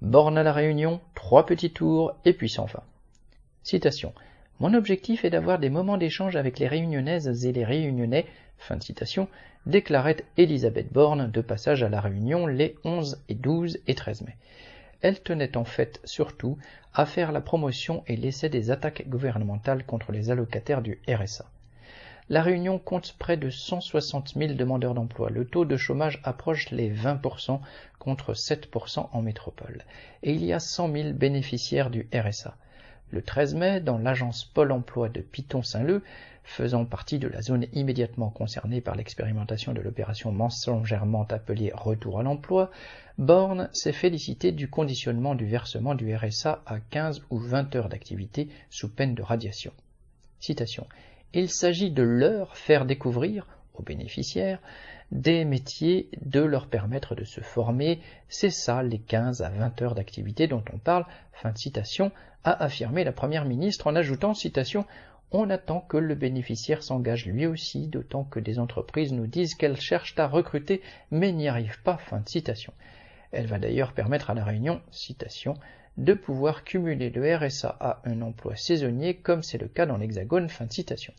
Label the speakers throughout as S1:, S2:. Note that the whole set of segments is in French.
S1: Borne à la Réunion, trois petits tours et puis sans fin. Citation. Mon objectif est d'avoir des moments d'échange avec les Réunionnaises et les Réunionnais, fin de citation, déclarait Elisabeth Borne de passage à la Réunion les 11 et 12 et 13 mai. Elle tenait en fait surtout à faire la promotion et l'essai des attaques gouvernementales contre les allocataires du RSA. La Réunion compte près de 160 000 demandeurs d'emploi. Le taux de chômage approche les 20% contre 7% en métropole. Et il y a 100 000 bénéficiaires du RSA. Le 13 mai, dans l'agence Pôle emploi de Piton-Saint-Leu, faisant partie de la zone immédiatement concernée par l'expérimentation de l'opération mensongèrement appelée Retour à l'emploi, Borne s'est félicité du conditionnement du versement du RSA à 15 ou 20 heures d'activité sous peine de radiation. Citation. Il s'agit de leur faire découvrir, aux bénéficiaires, des métiers, de leur permettre de se former, c'est ça les 15 à 20 heures d'activité dont on parle, fin de citation, a affirmé la Première ministre en ajoutant, citation, on attend que le bénéficiaire s'engage lui aussi, d'autant que des entreprises nous disent qu'elles cherchent à recruter mais n'y arrivent pas. Fin de citation. Elle va d'ailleurs permettre à la Réunion, citation, de pouvoir cumuler le RSA à un emploi saisonnier comme c'est le cas dans l'Hexagone. Fin de citation.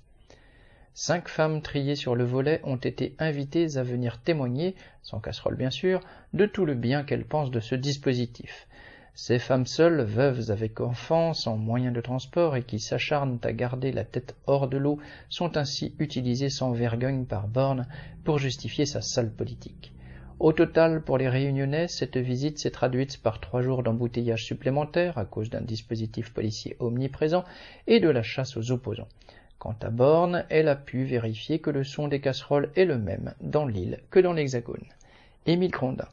S1: Cinq femmes triées sur le volet ont été invitées à venir témoigner, sans casserole bien sûr, de tout le bien qu'elles pensent de ce dispositif. Ces femmes seules, veuves avec enfants, sans moyens de transport et qui s'acharnent à garder la tête hors de l'eau, sont ainsi utilisées sans vergogne par Borne pour justifier sa sale politique. Au total, pour les Réunionnais, cette visite s'est traduite par trois jours d'embouteillage supplémentaires à cause d'un dispositif policier omniprésent et de la chasse aux opposants. Quant à Borne, elle a pu vérifier que le son des casseroles est le même dans l'île que dans l'Hexagone. Émile Grondin.